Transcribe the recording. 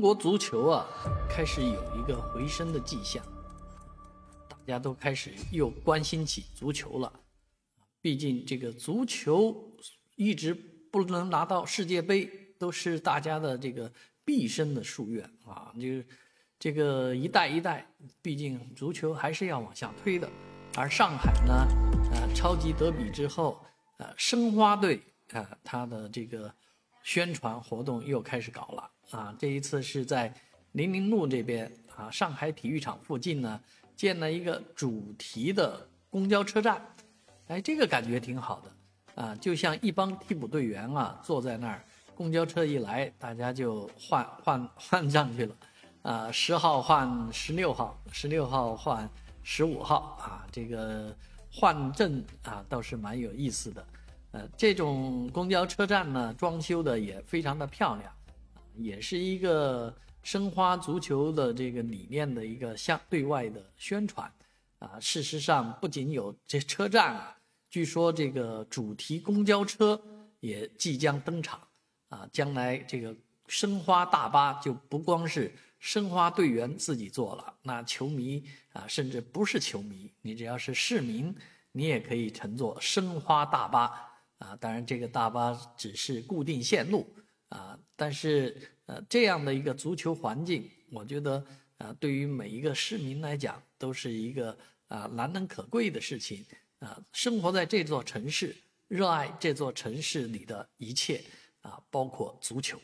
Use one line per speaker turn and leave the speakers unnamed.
中国足球啊，开始有一个回升的迹象，大家都开始又关心起足球了。毕竟这个足球一直不能拿到世界杯，都是大家的这个毕生的夙愿啊。这个这个一代一代，毕竟足球还是要往下推的。而上海呢，呃，超级德比之后，呃，申花队啊，他的这个宣传活动又开始搞了。啊，这一次是在零陵路这边啊，上海体育场附近呢，建了一个主题的公交车站，哎，这个感觉挺好的。啊，就像一帮替补队员啊坐在那儿，公交车一来，大家就换换换上去了，啊，十号换十六号，十六号换十五号啊，这个换阵啊倒是蛮有意思的，呃，这种公交车站呢，装修的也非常的漂亮。也是一个申花足球的这个理念的一个向对外的宣传，啊，事实上不仅有这车站啊，据说这个主题公交车也即将登场，啊，将来这个申花大巴就不光是申花队员自己坐了，那球迷啊，甚至不是球迷，你只要是市民，你也可以乘坐申花大巴，啊，当然这个大巴只是固定线路。啊，但是呃，这样的一个足球环境，我觉得啊，对于每一个市民来讲，都是一个啊难能可贵的事情啊。生活在这座城市，热爱这座城市里的一切啊，包括足球。